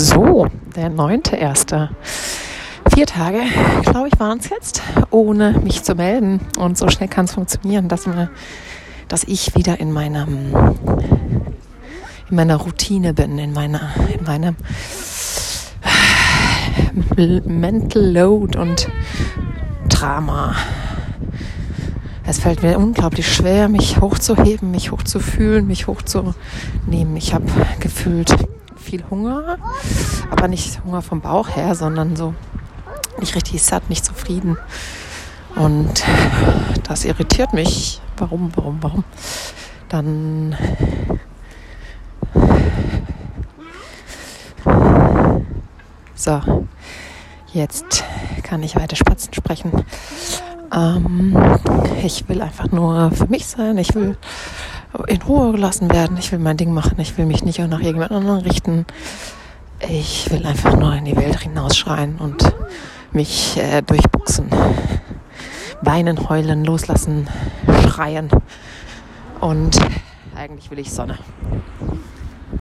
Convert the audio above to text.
So, der neunte erste. Vier Tage, glaube ich, waren es jetzt, ohne mich zu melden. Und so schnell kann es funktionieren, dass, mir, dass ich wieder in meinem in meiner Routine bin, in meiner, in meinem Mental Load und Drama. Es fällt mir unglaublich schwer, mich hochzuheben, mich hochzufühlen, mich hochzunehmen. Ich habe gefühlt viel Hunger, aber nicht Hunger vom Bauch her, sondern so nicht richtig satt, nicht zufrieden. Und das irritiert mich. Warum, warum, warum? Dann so, jetzt kann ich weiter Spatzen sprechen. Ähm, ich will einfach nur für mich sein. Ich will in Ruhe gelassen werden. Ich will mein Ding machen. Ich will mich nicht auch nach irgendjemand anderen richten. Ich will einfach nur in die Welt hinausschreien und mich äh, durchbuchsen. Weinen, heulen, loslassen, schreien. Und eigentlich will ich Sonne.